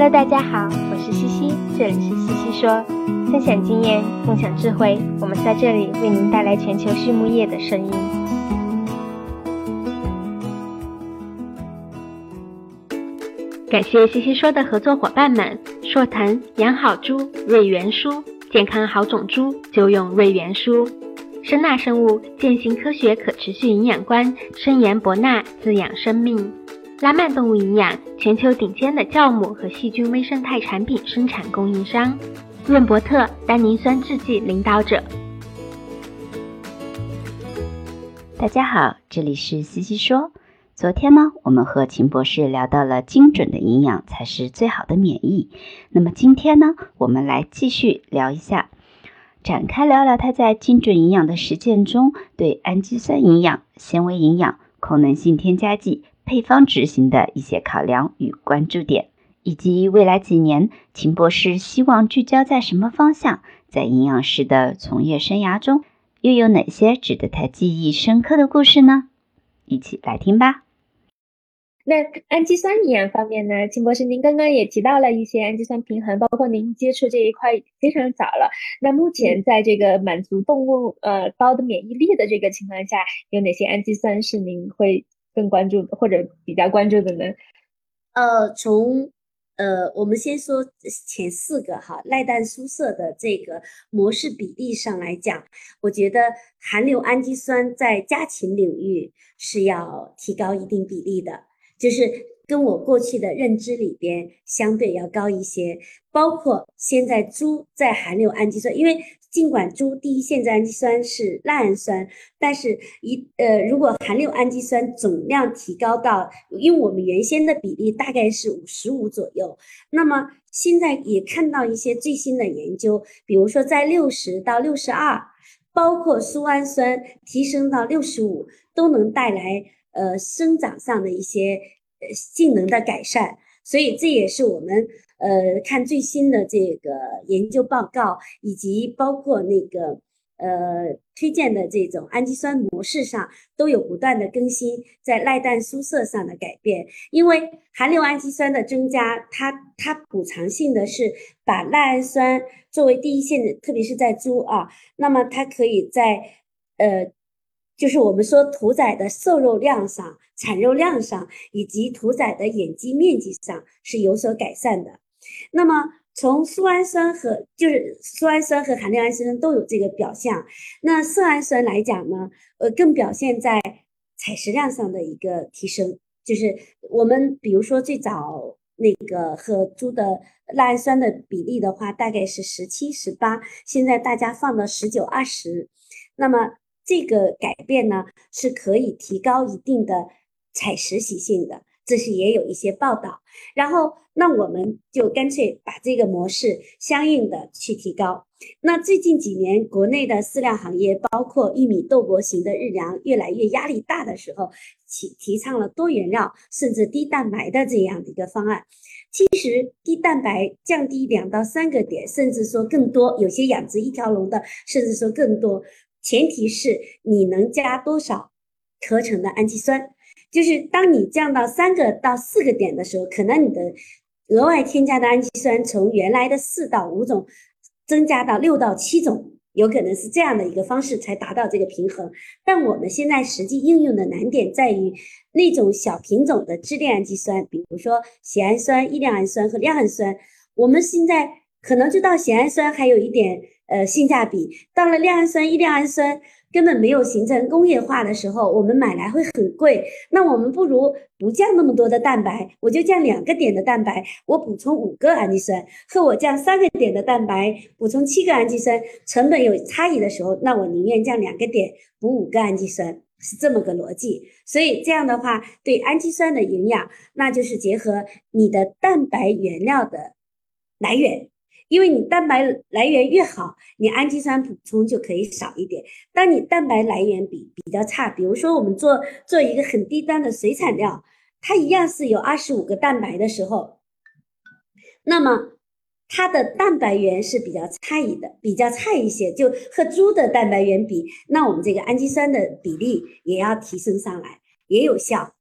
Hello，大家好，我是西西，这里是西西说，分享经验，共享智慧，我们在这里为您带来全球畜牧业的声音。感谢西西说的合作伙伴们：硕腾养好猪、瑞元舒，健康好种猪就用瑞元舒；声纳生物践行科学可持续营养观，深研博纳滋养生命。拉曼动物营养，全球顶尖的酵母和细菌微生态产品生产供应商，润伯特单宁酸制剂领导者。大家好，这里是西西说。昨天呢，我们和秦博士聊到了精准的营养才是最好的免疫。那么今天呢，我们来继续聊一下，展开聊聊他在精准营养的实践中对氨基酸营养、纤维营养、功能性添加剂。配方执行的一些考量与关注点，以及未来几年秦博士希望聚焦在什么方向，在营养师的从业生涯中又有哪些值得他记忆深刻的故事呢？一起来听吧。那氨基酸营养方面呢？秦博士，您刚刚也提到了一些氨基酸平衡，包括您接触这一块非常早了。那目前在这个满足动物呃高的免疫力的这个情况下，有哪些氨基酸是您会？更关注或者比较关注的呢？呃，从呃，我们先说前四个哈，赖氮苏色的这个模式比例上来讲，我觉得含硫氨基酸在家禽领域是要提高一定比例的，就是跟我过去的认知里边相对要高一些。包括现在猪在含硫氨基酸，因为。尽管猪第一线氨基酸是赖氨酸，但是一呃，如果含硫氨基酸总量提高到，因为我们原先的比例大概是五十五左右，那么现在也看到一些最新的研究，比如说在六十到六十二，包括苏氨酸提升到六十五，都能带来呃生长上的一些呃性能的改善，所以这也是我们。呃，看最新的这个研究报告，以及包括那个呃推荐的这种氨基酸模式上，都有不断的更新，在赖氮苏色上的改变。因为含硫氨基酸的增加，它它补偿性的是把赖氨酸作为第一线的，特别是在猪啊，那么它可以在呃，就是我们说屠宰的瘦肉量上、产肉量上，以及屠宰的眼肌面积上是有所改善的。那么，从苏氨酸和就是苏氨酸和含量氨酸都有这个表象。那色氨酸来讲呢，呃，更表现在采食量上的一个提升。就是我们比如说最早那个和猪的赖氨酸的比例的话，大概是十七、十八，现在大家放到十九、二十。那么这个改变呢，是可以提高一定的采食习性的。这是也有一些报道，然后那我们就干脆把这个模式相应的去提高。那最近几年国内的饲料行业，包括玉米豆粕型的日粮越来越压力大的时候，提提倡了多原料甚至低蛋白的这样的一个方案。其实低蛋白降低两到三个点，甚至说更多，有些养殖一条龙的，甚至说更多，前提是你能加多少合成的氨基酸。就是当你降到三个到四个点的时候，可能你的额外添加的氨基酸从原来的四到五种增加到六到七种，有可能是这样的一个方式才达到这个平衡。但我们现在实际应用的难点在于那种小品种的支链氨基酸，比如说缬氨酸、异亮氨酸和亮氨酸，我们现在可能就到缬氨酸还有一点呃性价比，到了亮氨酸、异亮氨酸。根本没有形成工业化的时候，我们买来会很贵。那我们不如不降那么多的蛋白，我就降两个点的蛋白，我补充五个氨基酸，和我降三个点的蛋白，补充七个氨基酸，成本有差异的时候，那我宁愿降两个点，补五个氨基酸，是这么个逻辑。所以这样的话，对氨基酸的营养，那就是结合你的蛋白原料的来源。因为你蛋白来源越好，你氨基酸补充就可以少一点。当你蛋白来源比比较差，比如说我们做做一个很低端的水产料，它一样是有二十五个蛋白的时候，那么它的蛋白源是比较差异的，比较差一些，就和猪的蛋白源比，那我们这个氨基酸的比例也要提升上来，也有效。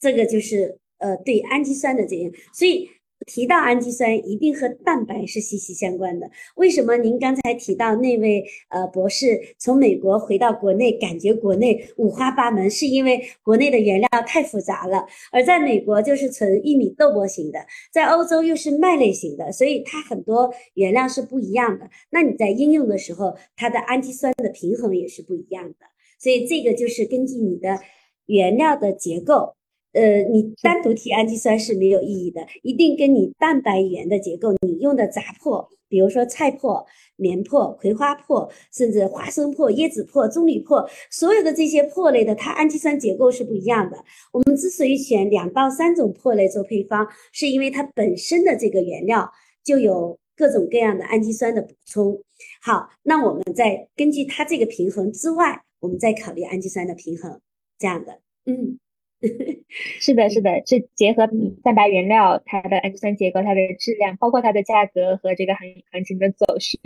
这个就是呃对氨基酸的这样，所以。提到氨基酸，一定和蛋白是息息相关的。为什么您刚才提到那位呃博士从美国回到国内，感觉国内五花八门，是因为国内的原料太复杂了，而在美国就是纯玉米豆粕型的，在欧洲又是麦类型的，所以它很多原料是不一样的。那你在应用的时候，它的氨基酸的平衡也是不一样的。所以这个就是根据你的原料的结构。呃，你单独提氨基酸是没有意义的，一定跟你蛋白原的结构，你用的杂粕，比如说菜粕、棉粕、葵花粕，甚至花生粕、椰子粕、棕榈粕，所有的这些粕类的，它氨基酸结构是不一样的。我们之所以选两到三种粕类做配方，是因为它本身的这个原料就有各种各样的氨基酸的补充。好，那我们再根据它这个平衡之外，我们再考虑氨基酸的平衡，这样的，嗯。是的，是的，是结合蛋白原料它的氨基酸结构、它的质量，包括它的价格和这个行行情的走势，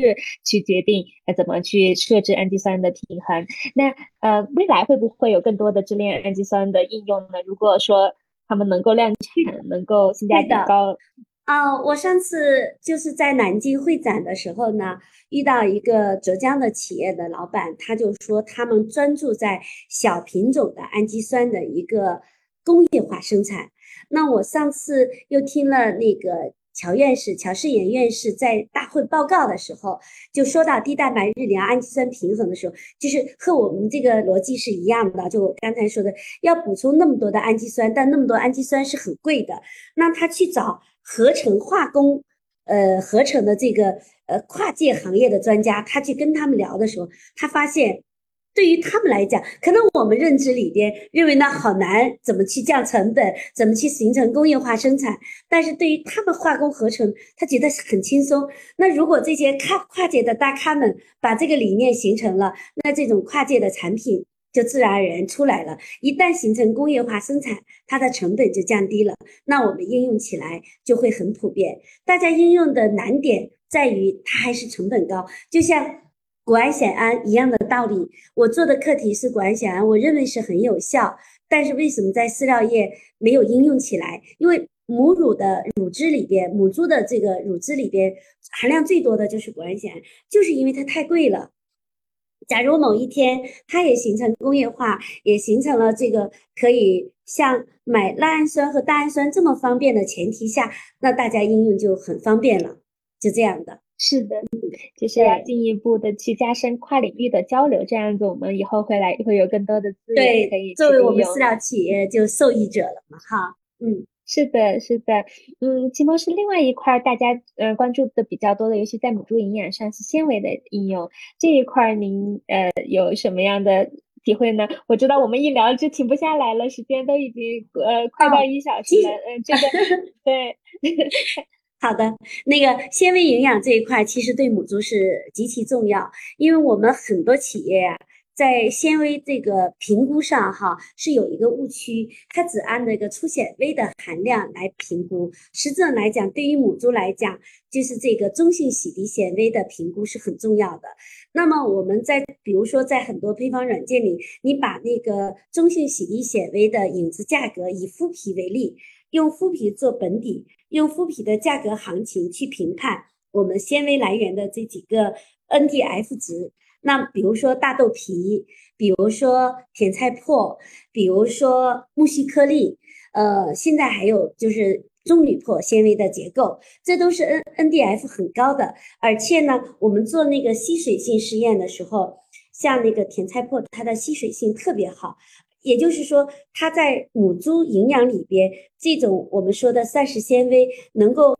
去决定呃怎么去设置氨基酸的平衡。那呃，未来会不会有更多的支链氨基酸的应用呢？如果说他们能够量产，能够性价比高。啊，我上次就是在南京会展的时候呢，遇到一个浙江的企业的老板，他就说他们专注在小品种的氨基酸的一个工业化生产。那我上次又听了那个乔院士、乔世炎院士在大会报告的时候，就说到低蛋白日粮氨基酸平衡的时候，就是和我们这个逻辑是一样的。就我刚才说的，要补充那么多的氨基酸，但那么多氨基酸是很贵的，那他去找。合成化工，呃，合成的这个呃跨界行业的专家，他去跟他们聊的时候，他发现，对于他们来讲，可能我们认知里边认为那好难，怎么去降成本，怎么去形成工业化生产，但是对于他们化工合成，他觉得很轻松。那如果这些跨跨界的大咖们把这个理念形成了，那这种跨界的产品。就自然而然出来了。一旦形成工业化生产，它的成本就降低了，那我们应用起来就会很普遍。大家应用的难点在于它还是成本高，就像谷氨酰胺一样的道理。我做的课题是谷氨酰胺，我认为是很有效，但是为什么在饲料业没有应用起来？因为母乳的乳汁里边，母猪的这个乳汁里边含量最多的就是谷氨酰胺，就是因为它太贵了。假如某一天它也形成工业化，也形成了这个可以像买赖氨酸和大氨酸这么方便的前提下，那大家应用就很方便了。就这样的，是的，就是要进一步的去加深跨领域的交流，这样子我们以后会来会有更多的资源可以作为我们饲料企业就受益者了嘛，哈，嗯。是的，是的，嗯，秦博士，另外一块大家呃关注的比较多的，尤其在母猪营养上是纤维的应用这一块，您呃有什么样的体会呢？我知道我们一聊就停不下来了，时间都已经呃快到一小时了，嗯，这个 对，好的，那个纤维营养这一块其实对母猪是极其重要，因为我们很多企业呀。在纤维这个评估上，哈是有一个误区，它只按那个粗纤维的含量来评估。实质上来讲，对于母猪来讲，就是这个中性洗涤纤维的评估是很重要的。那么我们在比如说在很多配方软件里，你把那个中性洗涤纤维的影子价格以麸皮为例，用麸皮做本底，用麸皮的价格行情去评判我们纤维来源的这几个 NDF 值。那比如说大豆皮，比如说甜菜粕，比如说木须颗粒，呃，现在还有就是棕榈粕纤维的结构，这都是 N N D F 很高的。而且呢，我们做那个吸水性试验的时候，像那个甜菜粕，它的吸水性特别好，也就是说，它在母猪营养里边，这种我们说的膳食纤维能够。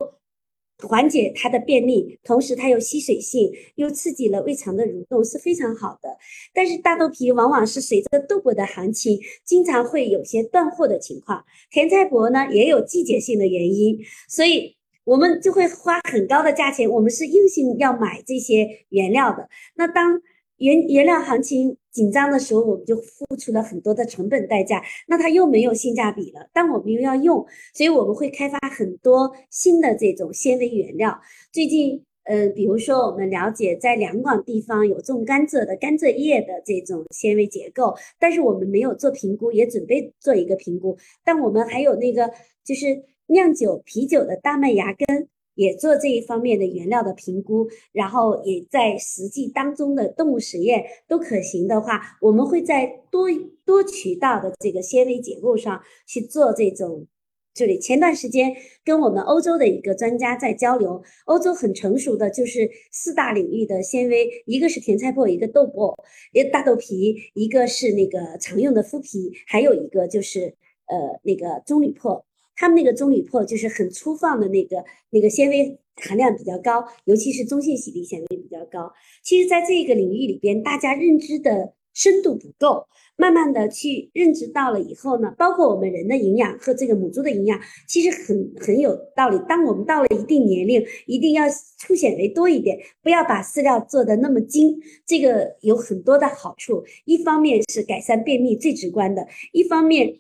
缓解它的便秘，同时它有吸水性，又刺激了胃肠的蠕动，是非常好的。但是大豆皮往往是随着豆粕的行情，经常会有些断货的情况。甜菜粕呢，也有季节性的原因，所以我们就会花很高的价钱，我们是硬性要买这些原料的。那当原原料行情紧张的时候，我们就付出了很多的成本代价，那它又没有性价比了。但我们又要用，所以我们会开发很多新的这种纤维原料。最近，呃，比如说我们了解在两广地方有种甘蔗的甘蔗叶的这种纤维结构，但是我们没有做评估，也准备做一个评估。但我们还有那个就是酿酒啤酒的大麦芽根。也做这一方面的原料的评估，然后也在实际当中的动物实验都可行的话，我们会在多多渠道的这个纤维结构上去做这种。这里前段时间跟我们欧洲的一个专家在交流，欧洲很成熟的就是四大领域的纤维，一个是甜菜粕，一个豆粕，一个大豆皮，一个是那个常用的麸皮，还有一个就是呃那个棕榈粕。他们那个棕榈粕就是很粗放的那个，那个纤维含量比较高，尤其是中性洗涤纤维比较高。其实，在这个领域里边，大家认知的深度不够，慢慢的去认知到了以后呢，包括我们人的营养和这个母猪的营养，其实很很有道理。当我们到了一定年龄，一定要粗纤维多一点，不要把饲料做的那么精，这个有很多的好处。一方面是改善便秘最直观的，一方面。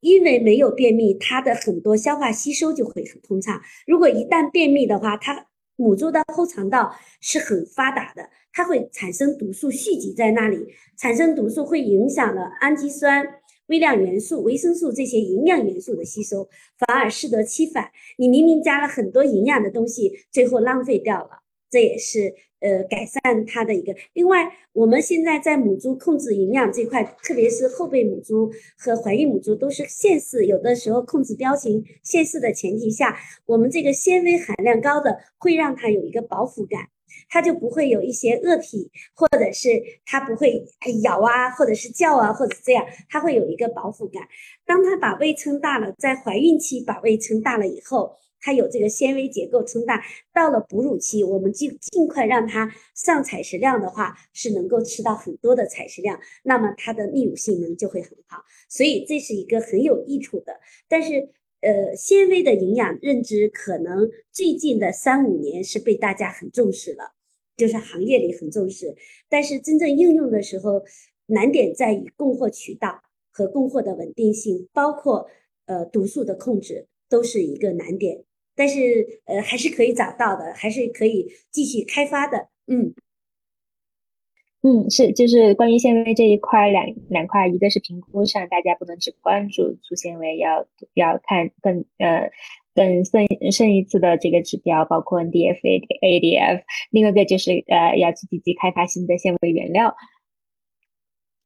因为没有便秘，它的很多消化吸收就会很通畅。如果一旦便秘的话，它母猪的后肠道是很发达的，它会产生毒素蓄积在那里，产生毒素会影响了氨基酸、微量元素、维生素这些营养元素的吸收，反而适得其反。你明明加了很多营养的东西，最后浪费掉了，这也是。呃，改善它的一个。另外，我们现在在母猪控制营养这块，特别是后备母猪和怀孕母猪都是限饲，有的时候控制标情限饲的前提下，我们这个纤维含量高的会让它有一个饱腹感，它就不会有一些饿体，或者是它不会咬啊，或者是叫啊，或者这样，它会有一个饱腹感。当它把胃撑大了，在怀孕期把胃撑大了以后。它有这个纤维结构撑大，到了哺乳期，我们尽尽快让它上采食量的话，是能够吃到很多的采食量，那么它的泌乳性能就会很好，所以这是一个很有益处的。但是，呃，纤维的营养认知可能最近的三五年是被大家很重视了，就是行业里很重视，但是真正应用的时候，难点在于供货渠道和供货的稳定性，包括呃毒素的控制，都是一个难点。但是，呃，还是可以找到的，还是可以继续开发的。嗯，嗯，是，就是关于纤维这一块，两两块，一个是评估上，大家不能只关注粗纤维，要要看更呃更深深一次的这个指标，包括 NDF、ADF。另外一个就是呃，要去积极开发新的纤维原料。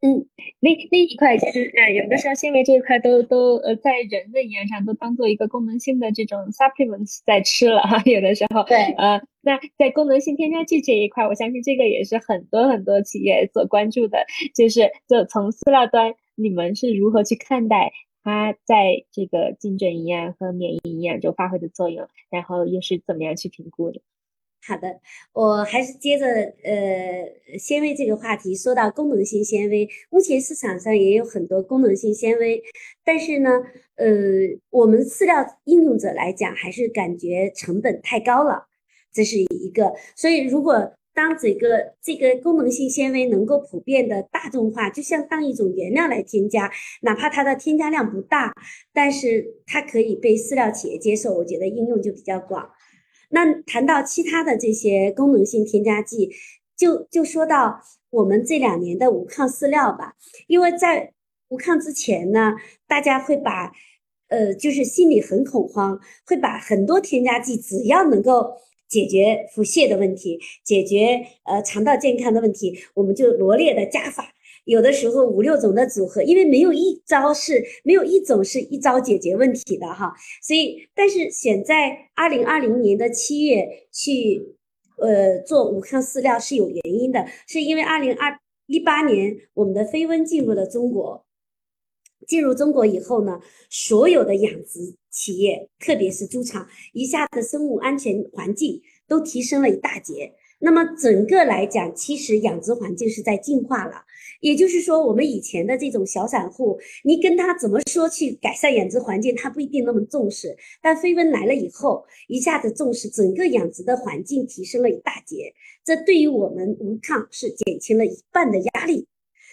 嗯，那那一块其实呃，有的时候纤维这一块都都呃，在人的营养上都当做一个功能性的这种 supplements 在吃了哈。有的时候，对，呃，那在功能性添加剂这一块，我相信这个也是很多很多企业所关注的，就是就从饲料端，你们是如何去看待它在这个精准营养和免疫营养中发挥的作用，然后又是怎么样去评估的？好的，我还是接着呃纤维这个话题说到功能性纤维。目前市场上也有很多功能性纤维，但是呢，呃，我们饲料应用者来讲，还是感觉成本太高了，这是一个。所以，如果当这个这个功能性纤维能够普遍的大众化，就像当一种原料来添加，哪怕它的添加量不大，但是它可以被饲料企业接受，我觉得应用就比较广。那谈到其他的这些功能性添加剂，就就说到我们这两年的无抗饲料吧。因为在无抗之前呢，大家会把，呃，就是心里很恐慌，会把很多添加剂，只要能够解决腹泻的问题，解决呃肠道健康的问题，我们就罗列的加法。有的时候五六种的组合，因为没有一招是没有一种是一招解决问题的哈，所以但是选在二零二零年的七月去，呃做五抗饲料是有原因的，是因为二零二一八年我们的飞瘟进入了中国，进入中国以后呢，所有的养殖企业，特别是猪场，一下子生物安全环境都提升了一大截。那么整个来讲，其实养殖环境是在进化了。也就是说，我们以前的这种小散户，你跟他怎么说去改善养殖环境，他不一定那么重视。但飞温来了以后，一下子重视整个养殖的环境，提升了一大截。这对于我们无抗是减轻了一半的压力。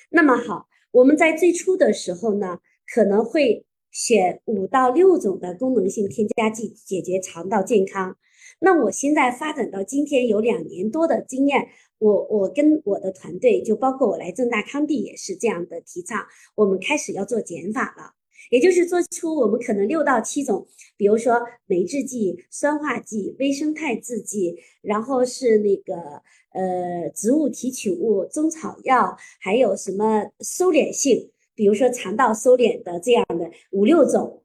那么好，我们在最初的时候呢，可能会选五到六种的功能性添加剂解决肠道健康。那我现在发展到今天有两年多的经验。我我跟我的团队，就包括我来正大康帝也是这样的提倡，我们开始要做减法了。也就是做出我们可能六到七种，比如说酶制剂、酸化剂、微生态制剂，然后是那个呃植物提取物、中草药，还有什么收敛性，比如说肠道收敛的这样的五六种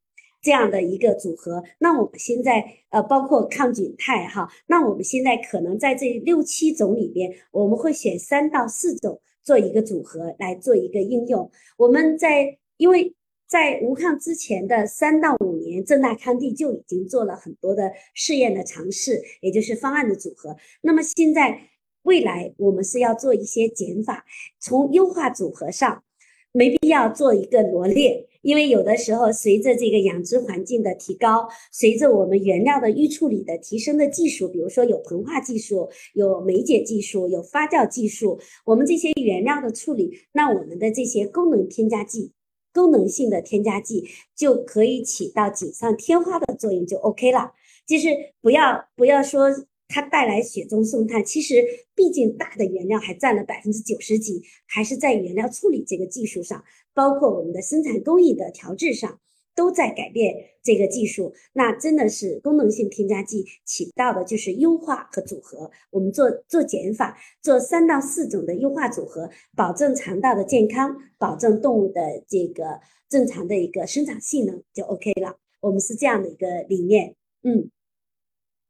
这样的一个组合。那我们现在呃包括抗菌肽哈，那我们现在可能在这六七种里边，我们会选三到四种做一个组合来做一个应用。我们在因为。在无抗之前的三到五年，正大康帝就已经做了很多的试验的尝试，也就是方案的组合。那么现在未来我们是要做一些减法，从优化组合上，没必要做一个罗列，因为有的时候随着这个养殖环境的提高，随着我们原料的预处理的提升的技术，比如说有膨化技术、有酶解技术、有发酵技术，我们这些原料的处理，那我们的这些功能添加剂。功能性的添加剂就可以起到锦上添花的作用，就 OK 了。就是不要不要说它带来雪中送炭，其实毕竟大的原料还占了百分之九十几，还是在原料处理这个技术上，包括我们的生产工艺的调制上。都在改变这个技术，那真的是功能性添加剂起到的就是优化和组合。我们做做减法，做三到四种的优化组合，保证肠道的健康，保证动物的这个正常的一个生长性能就 OK 了。我们是这样的一个理念，嗯，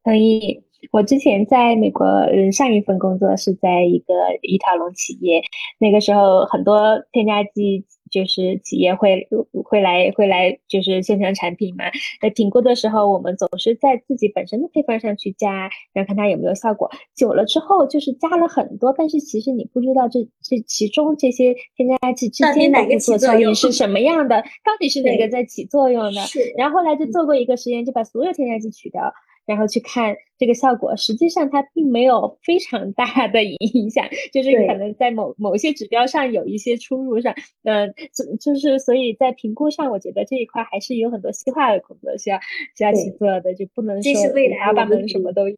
同意。我之前在美国，嗯，上一份工作是在一个一条龙企业，那个时候很多添加剂就是企业会会来会来就是宣传产品嘛。在评估的时候，我们总是在自己本身的配方上去加，然后看它有没有效果。久了之后，就是加了很多，但是其实你不知道这这其中这些添加剂之间的副作用是什么样的，到底是哪个在起作用的。然后后来就做过一个实验，就把所有添加剂取掉。然后去看这个效果，实际上它并没有非常大的影响，就是可能在某某些指标上有一些出入上，呃，就就是所以在评估上，我觉得这一块还是有很多细化的工作需要需要去做的，就不能说五花八门什么都有。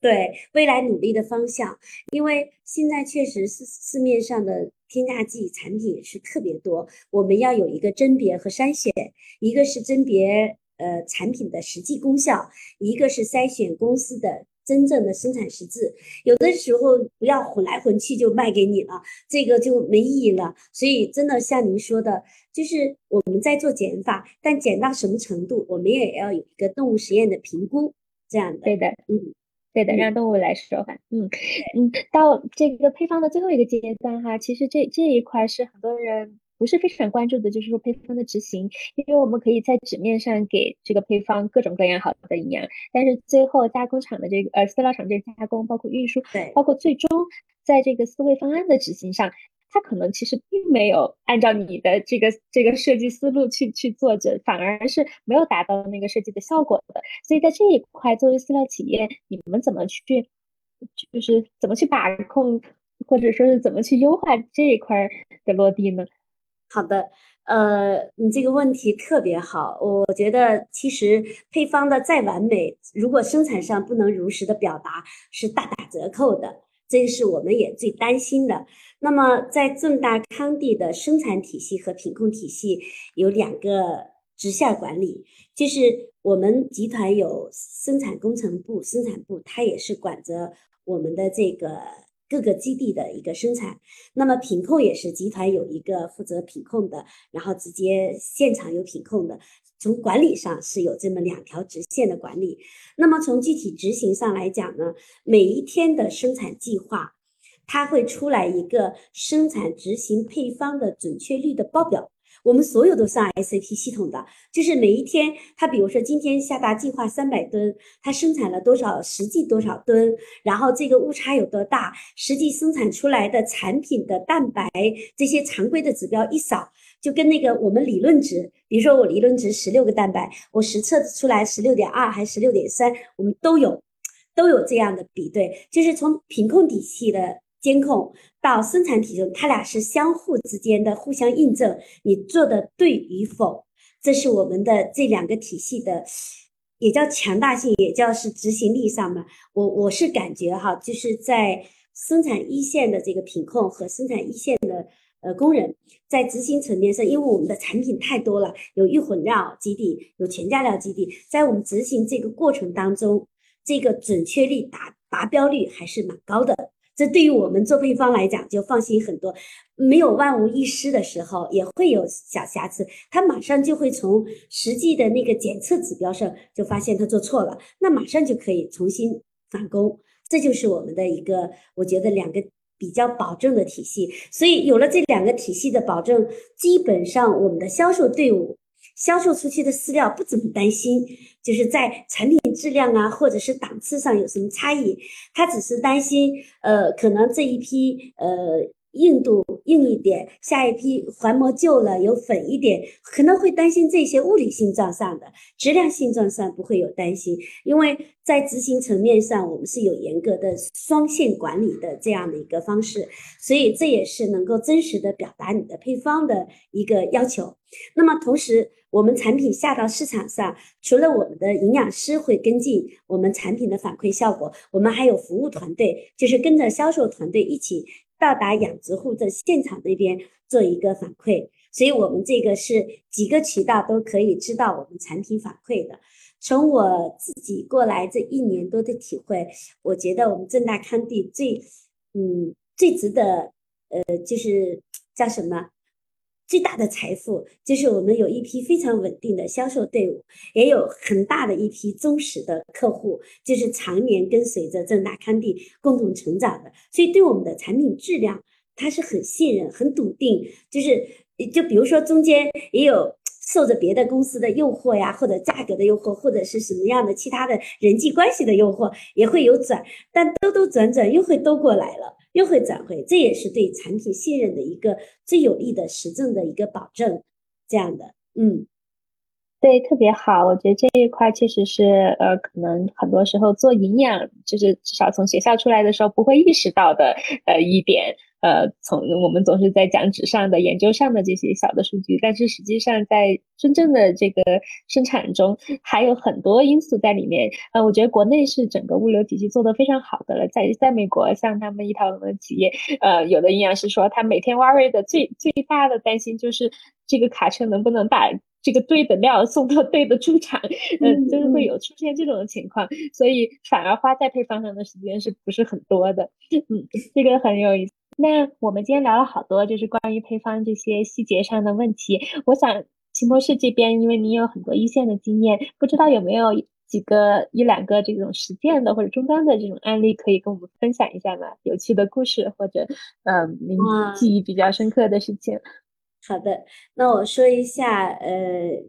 对未来努力的方向，因为现在确实是市面上的添加剂产品是特别多，我们要有一个甄别和筛选，一个是甄别。呃，产品的实际功效，一个是筛选公司的真正的生产实质，有的时候不要混来混去就卖给你了，这个就没意义了。所以真的像您说的，就是我们在做减法，但减到什么程度，我们也要有一个动物实验的评估，这样的。对的，嗯，对的，让动物来说话。嗯嗯，到这个配方的最后一个阶段哈，其实这这一块是很多人。不是非常关注的，就是说配方的执行，因为我们可以在纸面上给这个配方各种各样好的营养，但是最后加工厂的这个呃饲料厂这加工，包括运输，对，包括最终在这个思维方案的执行上，它可能其实并没有按照你的这个这个设计思路去去做着，反而是没有达到那个设计的效果的。所以在这一块，作为饲料企业，你们怎么去，就是怎么去把控，或者说是怎么去优化这一块的落地呢？好的，呃，你这个问题特别好。我觉得其实配方的再完美，如果生产上不能如实的表达，是大打折扣的。这个是我们也最担心的。那么在正大康帝的生产体系和品控体系有两个直线管理，就是我们集团有生产工程部、生产部，它也是管着我们的这个。各个基地的一个生产，那么品控也是集团有一个负责品控的，然后直接现场有品控的，从管理上是有这么两条直线的管理。那么从具体执行上来讲呢，每一天的生产计划，它会出来一个生产执行配方的准确率的报表。我们所有都上 SAP 系统的，就是每一天，他比如说今天下达计划三百吨，他生产了多少，实际多少吨，然后这个误差有多大，实际生产出来的产品的蛋白这些常规的指标一扫，就跟那个我们理论值，比如说我理论值十六个蛋白，我实测出来十六点二还是十六点三，我们都有，都有这样的比对，就是从品控体系的。监控到生产体重，它俩是相互之间的互相印证，你做的对与否，这是我们的这两个体系的，也叫强大性，也叫是执行力上嘛。我我是感觉哈，就是在生产一线的这个品控和生产一线的呃工人，在执行层面上，因为我们的产品太多了，有预混料基地，有全加料基地，在我们执行这个过程当中，这个准确率达达标率还是蛮高的。这对于我们做配方来讲就放心很多，没有万无一失的时候，也会有小瑕疵，他马上就会从实际的那个检测指标上就发现他做错了，那马上就可以重新返工。这就是我们的一个，我觉得两个比较保证的体系。所以有了这两个体系的保证，基本上我们的销售队伍。销售出去的饲料不怎么担心，就是在产品质量啊，或者是档次上有什么差异，他只是担心，呃，可能这一批，呃。硬度硬一点，下一批环膜旧了有粉一点，可能会担心这些物理性状上的，质量性状上不会有担心，因为在执行层面上我们是有严格的双线管理的这样的一个方式，所以这也是能够真实的表达你的配方的一个要求。那么同时，我们产品下到市场上，除了我们的营养师会跟进我们产品的反馈效果，我们还有服务团队，就是跟着销售团队一起。到达养殖户的现场那边做一个反馈，所以我们这个是几个渠道都可以知道我们产品反馈的。从我自己过来这一年多的体会，我觉得我们正大康帝最，嗯，最值得，呃，就是叫什么？最大的财富就是我们有一批非常稳定的销售队伍，也有很大的一批忠实的客户，就是常年跟随着正大康帝共同成长的，所以对我们的产品质量，他是很信任、很笃定。就是，就比如说中间也有受着别的公司的诱惑呀，或者价格的诱惑，或者是什么样的其他的人际关系的诱惑，也会有转，但兜兜转转又会兜过来了。又会转回，这也是对产品信任的一个最有力的实证的一个保证，这样的，嗯，对，特别好，我觉得这一块确实是，呃，可能很多时候做营养，就是至少从学校出来的时候不会意识到的，呃，一点。呃，从我们总是在讲纸上的、研究上的这些小的数据，但是实际上在真正的这个生产中，还有很多因素在里面。呃，我觉得国内是整个物流体系做得非常好的了。在在美国，像他们一套的企业，呃，有的营养师说，他每天 worry 的最最大的担心就是这个卡车能不能把这个对的料送到对的出厂，嗯，就是会有出现这种情况，所以反而花在配方上的时间是不是很多的？嗯，这个很有意思。那我们今天聊了好多，就是关于配方这些细节上的问题。我想秦博士这边，因为您有很多一线的经验，不知道有没有几个一两个这种实践的或者终端的这种案例，可以跟我们分享一下吗？有趣的故事或者嗯，您记忆比较深刻的事情。好的，那我说一下呃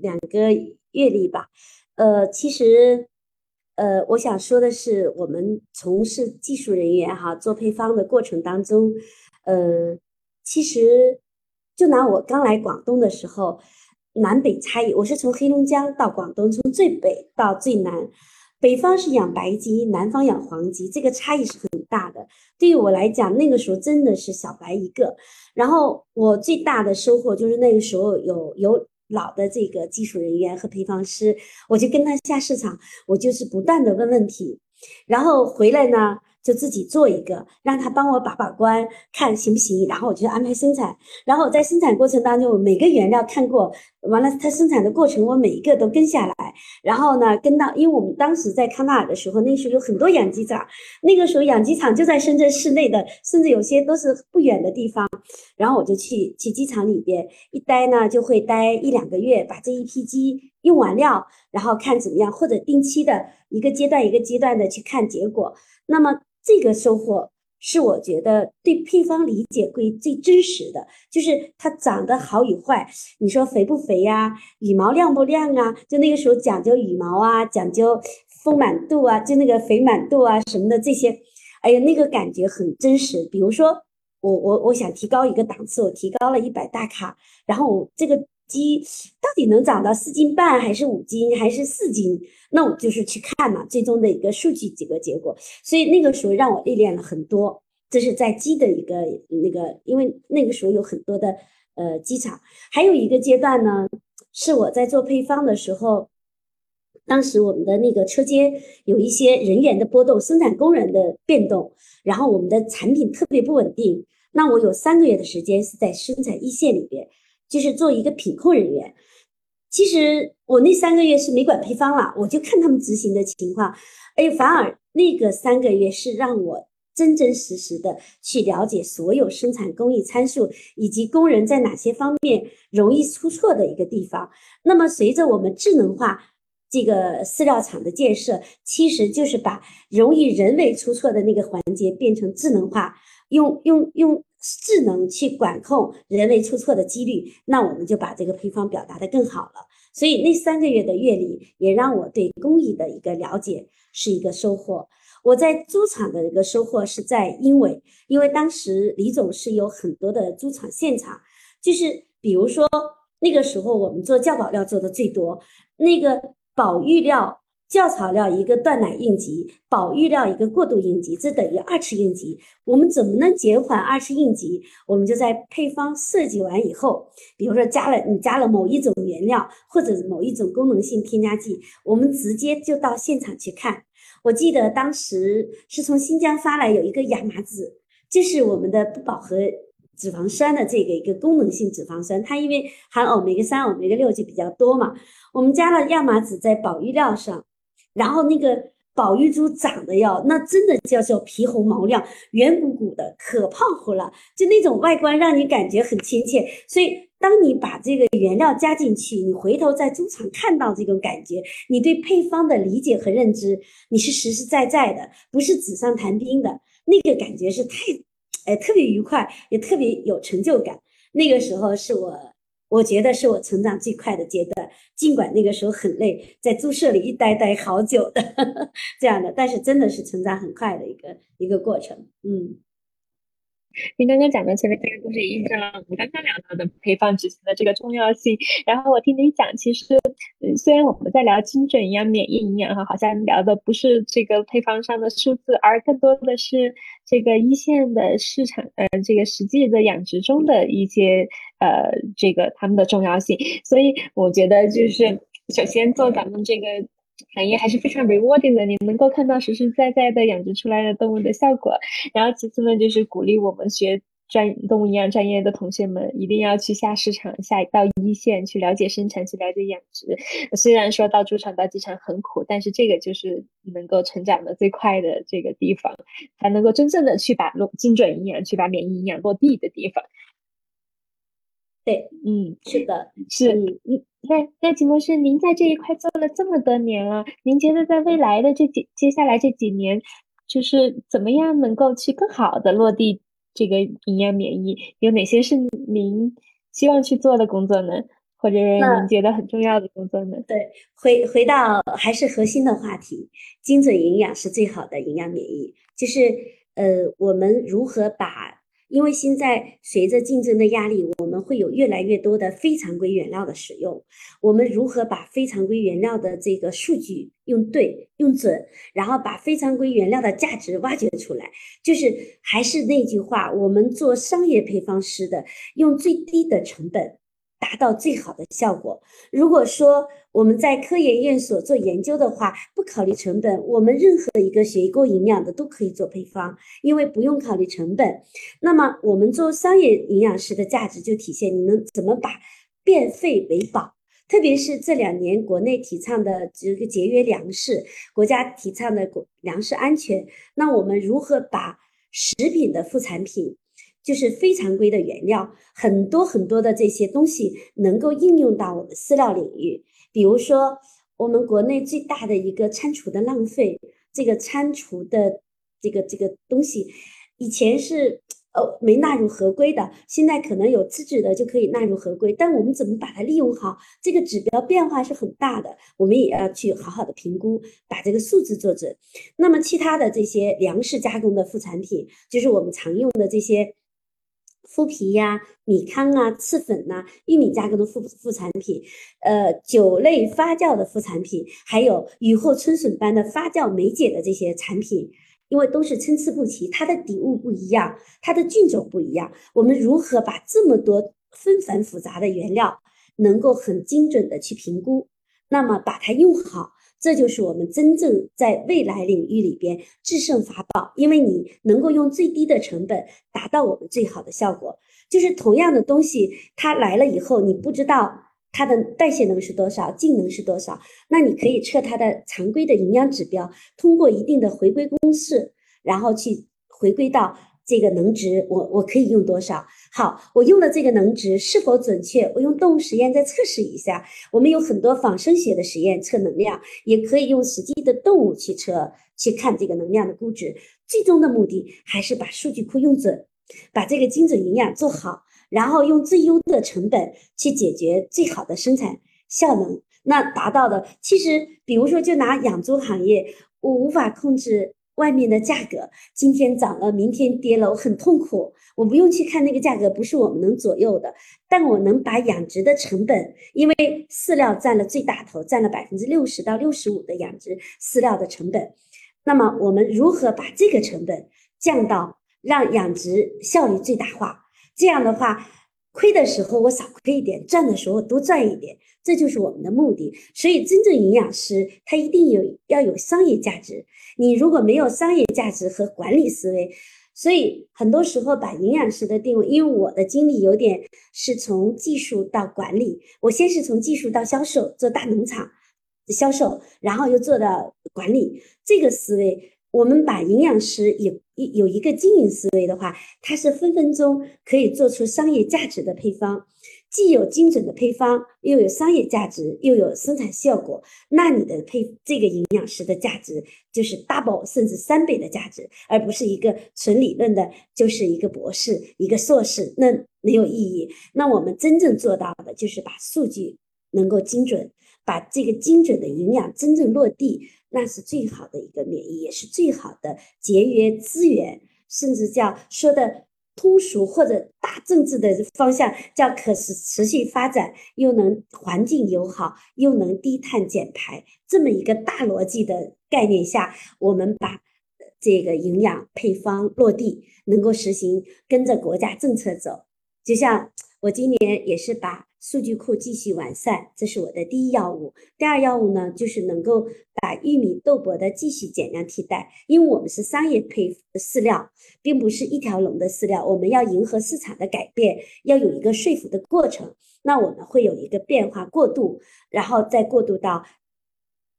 两个阅历吧。呃，其实。呃，我想说的是，我们从事技术人员哈做配方的过程当中，呃，其实就拿我刚来广东的时候，南北差异，我是从黑龙江到广东，从最北到最南，北方是养白鸡，南方养黄鸡，这个差异是很大的。对于我来讲，那个时候真的是小白一个。然后我最大的收获就是那个时候有有。老的这个技术人员和配方师，我就跟他下市场，我就是不断的问问题，然后回来呢。就自己做一个，让他帮我把把关，看行不行，然后我就安排生产。然后在生产过程当中，每个原料看过，完了它生产的过程我每一个都跟下来。然后呢，跟到，因为我们当时在康奈尔的时候，那时候有很多养鸡场，那个时候养鸡场就在深圳市内的，甚至有些都是不远的地方。然后我就去去鸡场里边一待呢，就会待一两个月，把这一批鸡用完料，然后看怎么样，或者定期的一个阶段一个阶段的去看结果。那么。这个收获是我觉得对配方理解会最真实的，就是它长得好与坏。你说肥不肥呀？羽毛亮不亮啊？就那个时候讲究羽毛啊，讲究丰满度啊，就那个肥满度啊什么的这些，哎呀，那个感觉很真实。比如说我我我想提高一个档次，我提高了一百大卡，然后我这个。鸡到底能长到四斤半，还是五斤，还是四斤？那我就是去看嘛，最终的一个数据几个结果。所以那个时候让我历练了很多，这是在鸡的一个那个，因为那个时候有很多的呃鸡场。还有一个阶段呢，是我在做配方的时候，当时我们的那个车间有一些人员的波动，生产工人的变动，然后我们的产品特别不稳定。那我有三个月的时间是在生产一线里边，就是做一个品控人员。其实我那三个月是没管配方了，我就看他们执行的情况。哎，反而那个三个月是让我真真实实的去了解所有生产工艺参数，以及工人在哪些方面容易出错的一个地方。那么随着我们智能化这个饲料厂的建设，其实就是把容易人为出错的那个环节变成智能化，用用用。智能去管控人为出错的几率，那我们就把这个配方表达的更好了。所以那三个月的阅历也让我对工艺的一个了解是一个收获。我在猪场的一个收获是在英伟，因为当时李总是有很多的猪场现场，就是比如说那个时候我们做教保料做的最多，那个保育料。教草料一个断奶应急，保育料一个过渡应急，这等于二次应急。我们怎么能减缓二次应急？我们就在配方设计完以后，比如说加了你加了某一种原料或者某一种功能性添加剂，我们直接就到现场去看。我记得当时是从新疆发来有一个亚麻籽，这是我们的不饱和脂肪酸的这个一个功能性脂肪酸，它因为含欧米伽三、欧米伽六就比较多嘛，我们加了亚麻籽在保育料上。然后那个宝玉猪长得要，那真的叫做皮红毛亮、圆鼓鼓的，可胖乎了，就那种外观让你感觉很亲切。所以，当你把这个原料加进去，你回头在猪场看到这种感觉，你对配方的理解和认知，你是实实在在的，不是纸上谈兵的。那个感觉是太，哎，特别愉快，也特别有成就感。那个时候是我。我觉得是我成长最快的阶段，尽管那个时候很累，在宿舍里一待待好久的 这样的，但是真的是成长很快的一个一个过程，嗯。您刚刚讲的前面这个故事，印证了我们刚刚聊到的配方执行的这个重要性。然后我听你讲，其实，虽然我们在聊精准营养、免疫营养哈，好像聊的不是这个配方上的数字，而更多的是这个一线的市场，呃，这个实际的养殖中的一些，呃，这个他们的重要性。所以我觉得，就是首先做咱们这个。行业还是非常 rewarding 的，你能够看到实实在在的养殖出来的动物的效果。然后其次呢，就是鼓励我们学专动物营养专业的同学们一定要去下市场、下到一线去了解生产、去了解养殖。虽然说到猪场、到鸡场很苦，但是这个就是能够成长的最快的这个地方，才能够真正的去把落精准营养、去把免疫营养落地的地方。对，嗯，是的，是，嗯，那那秦博士，您在这一块做了这么多年了，您觉得在未来的这几接下来这几年，就是怎么样能够去更好的落地这个营养免疫？有哪些是您希望去做的工作呢？或者您觉得很重要的工作呢？对，回回到还是核心的话题，精准营养是最好的营养免疫，就是呃，我们如何把。因为现在随着竞争的压力，我们会有越来越多的非常规原料的使用。我们如何把非常规原料的这个数据用对、用准，然后把非常规原料的价值挖掘出来？就是还是那句话，我们做商业配方师的，用最低的成本。达到最好的效果。如果说我们在科研院所做研究的话，不考虑成本，我们任何一个学过营养的都可以做配方，因为不用考虑成本。那么我们做商业营养师的价值就体现你能怎么把变废为宝，特别是这两年国内提倡的这个节约粮食，国家提倡的粮食安全，那我们如何把食品的副产品？就是非常规的原料，很多很多的这些东西能够应用到我们饲料领域。比如说，我们国内最大的一个餐厨的浪费，这个餐厨的这个这个东西，以前是呃没纳入合规的，现在可能有资质的就可以纳入合规。但我们怎么把它利用好？这个指标变化是很大的，我们也要去好好的评估，把这个数字做准。那么其他的这些粮食加工的副产品，就是我们常用的这些。麸皮呀、米糠啊、赤粉呐、玉米加工的副副产品，呃，酒类发酵的副产品，还有雨后春笋般的发酵酶解的这些产品，因为都是参差不齐，它的底物不一样，它的菌种不一样，我们如何把这么多纷繁复杂的原料能够很精准的去评估，那么把它用好，这就是我们真正在未来领域里边制胜法宝，因为你能够用最低的成本达到我们最好的效果。就是同样的东西，它来了以后，你不知道它的代谢能是多少，净能是多少，那你可以测它的常规的营养指标，通过一定的回归公式，然后去回归到。这个能值我我可以用多少？好，我用的这个能值是否准确？我用动物实验再测试一下。我们有很多仿生学的实验测能量，也可以用实际的动物去测，去看这个能量的估值。最终的目的还是把数据库用准，把这个精准营养做好，然后用最优的成本去解决最好的生产效能。那达到的，其实比如说就拿养猪行业，我无法控制。外面的价格今天涨了，明天跌了，我很痛苦。我不用去看那个价格，不是我们能左右的。但我能把养殖的成本，因为饲料占了最大头，占了百分之六十到六十五的养殖饲料的成本。那么我们如何把这个成本降到让养殖效率最大化？这样的话，亏的时候我少亏一点，赚的时候多赚一点。这就是我们的目的，所以真正营养师他一定有要有商业价值。你如果没有商业价值和管理思维，所以很多时候把营养师的定位，因为我的经历有点是从技术到管理，我先是从技术到销售，做大农场销售，然后又做到管理，这个思维。我们把营养师也有一个经营思维的话，它是分分钟可以做出商业价值的配方，既有精准的配方，又有商业价值，又有生产效果。那你的配这个营养师的价值就是 double 甚至三倍的价值，而不是一个纯理论的，就是一个博士、一个硕士，那没有意义。那我们真正做到的就是把数据能够精准，把这个精准的营养真正落地。那是最好的一个免疫，也是最好的节约资源，甚至叫说的通俗或者大政治的方向叫可持持续发展，又能环境友好，又能低碳减排，这么一个大逻辑的概念下，我们把这个营养配方落地，能够实行跟着国家政策走，就像我今年也是把。数据库继续完善，这是我的第一要务。第二要务呢，就是能够把玉米、豆粕的继续减量替代，因为我们是商业配饲料，并不是一条龙的饲料，我们要迎合市场的改变，要有一个说服的过程。那我们会有一个变化过渡，然后再过渡到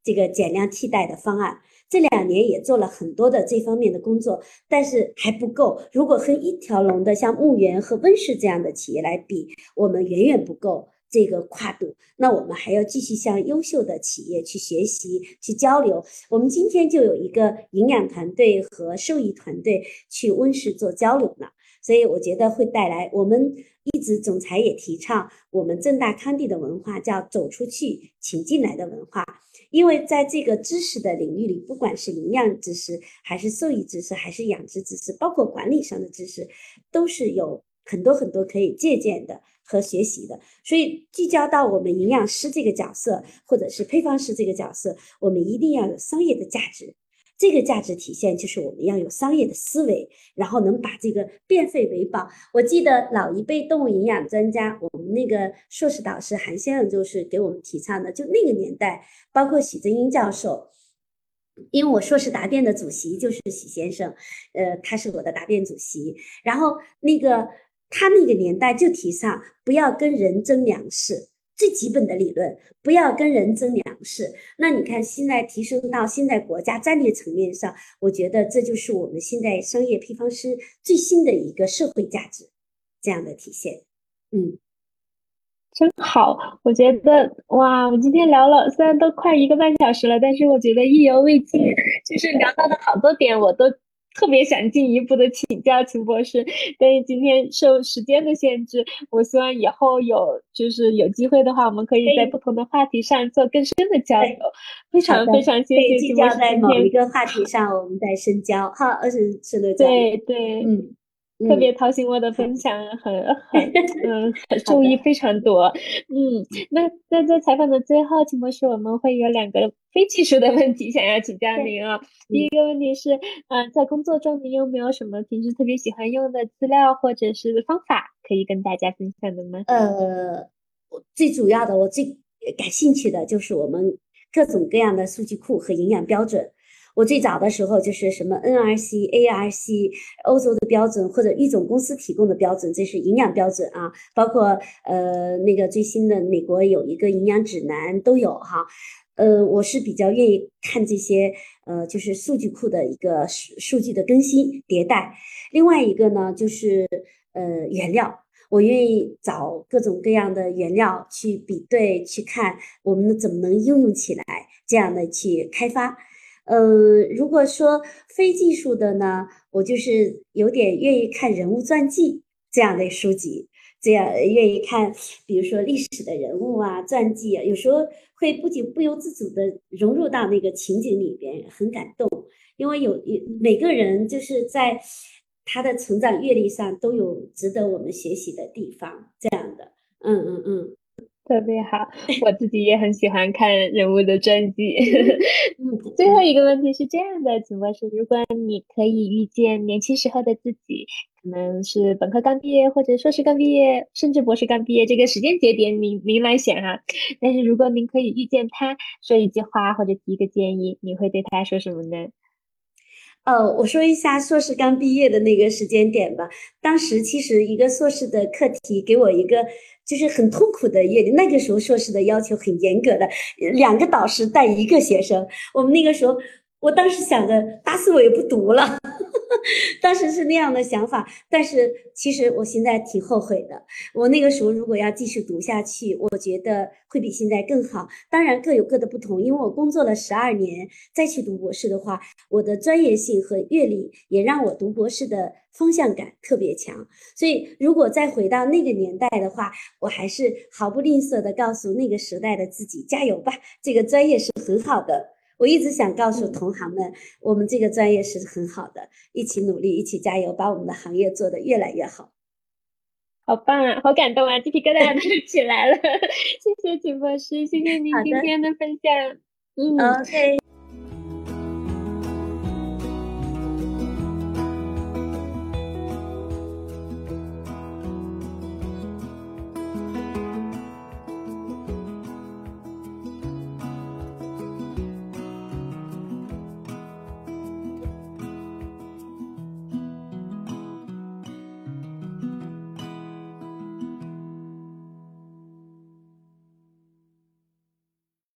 这个减量替代的方案。这两年也做了很多的这方面的工作，但是还不够。如果和一条龙的像牧原和温氏这样的企业来比，我们远远不够这个跨度。那我们还要继续向优秀的企业去学习、去交流。我们今天就有一个营养团队和兽医团队去温氏做交流了，所以我觉得会带来。我们一直总裁也提倡我们正大康帝的文化叫走出去，请进来的文化。因为在这个知识的领域里，不管是营养知识，还是兽医知识，还是养殖知识，包括管理上的知识，都是有很多很多可以借鉴的和学习的。所以聚焦到我们营养师这个角色，或者是配方师这个角色，我们一定要有商业的价值。这个价值体现就是我们要有商业的思维，然后能把这个变废为宝。我记得老一辈动物营养专家，我们那个硕士导师韩先生就是给我们提倡的。就那个年代，包括许正英教授，因为我硕士答辩的主席就是许先生，呃，他是我的答辩主席。然后那个他那个年代就提倡不要跟人争粮食。最基本的理论，不要跟人争粮食。那你看，现在提升到现在国家战略层面上，我觉得这就是我们现在商业配方师最新的一个社会价值这样的体现。嗯，真好，我觉得哇，我今天聊了，虽然都快一个半小时了，但是我觉得意犹未尽，就是聊到的好多点我都。特别想进一步的请教秦博士，但是今天受时间的限制，我希望以后有就是有机会的话，我们可以在不同的话题上做更深的交流。非常非常谢谢秦博士。在某一个话题上，我们再深交。好，二十是的，对对，嗯。特别掏心窝的分 享，很很嗯，注意非常多。嗯，那那在采访的最后，秦博士，我们会有两个非技术的问题想要请教您啊。第一个问题是，嗯，在工作中您有没有什么平时特别喜欢用的资料或者是方法可以跟大家分享的吗？呃，最主要的，我最感兴趣的就是我们各种各样的数据库和营养标准。我最早的时候就是什么 NRC、ARC、欧洲的标准或者育种公司提供的标准，这是营养标准啊。包括呃那个最新的美国有一个营养指南都有哈。呃，我是比较愿意看这些呃就是数据库的一个数数据的更新迭代。另外一个呢就是呃原料，我愿意找各种各样的原料去比对去看我们怎么能应用起来，这样的去开发。嗯，如果说非技术的呢，我就是有点愿意看人物传记这样的书籍，这样愿意看，比如说历史的人物啊传记啊，有时候会不仅不由自主的融入到那个情景里边，很感动，因为有有每个人就是在他的成长阅历上都有值得我们学习的地方，这样的，嗯嗯嗯。特别好，我自己也很喜欢看人物的传记。嗯 最后一个问题是这样的，请问是，如果你可以遇见年轻时候的自己，可能是本科刚毕业，或者硕士刚毕业，甚至博士刚毕业，这个时间节点您您来选哈。但是如果您可以遇见他，说一句话或者提一个建议，你会对他说什么呢？呃，我说一下硕士刚毕业的那个时间点吧。当时其实一个硕士的课题给我一个就是很痛苦的阅历。那个时候硕士的要求很严格的，两个导师带一个学生。我们那个时候。我当时想着打死我也不读了，当时是那样的想法。但是其实我现在挺后悔的。我那个时候如果要继续读下去，我觉得会比现在更好。当然各有各的不同，因为我工作了十二年，再去读博士的话，我的专业性和阅历也让我读博士的方向感特别强。所以如果再回到那个年代的话，我还是毫不吝啬的告诉那个时代的自己：加油吧，这个专业是很好的。我一直想告诉同行们，我们这个专业是很好的，一起努力，一起加油，把我们的行业做得越来越好。好棒啊，好感动啊，鸡皮疙瘩都起来了。谢谢景博士，谢谢您今天的分享。嗯，OK。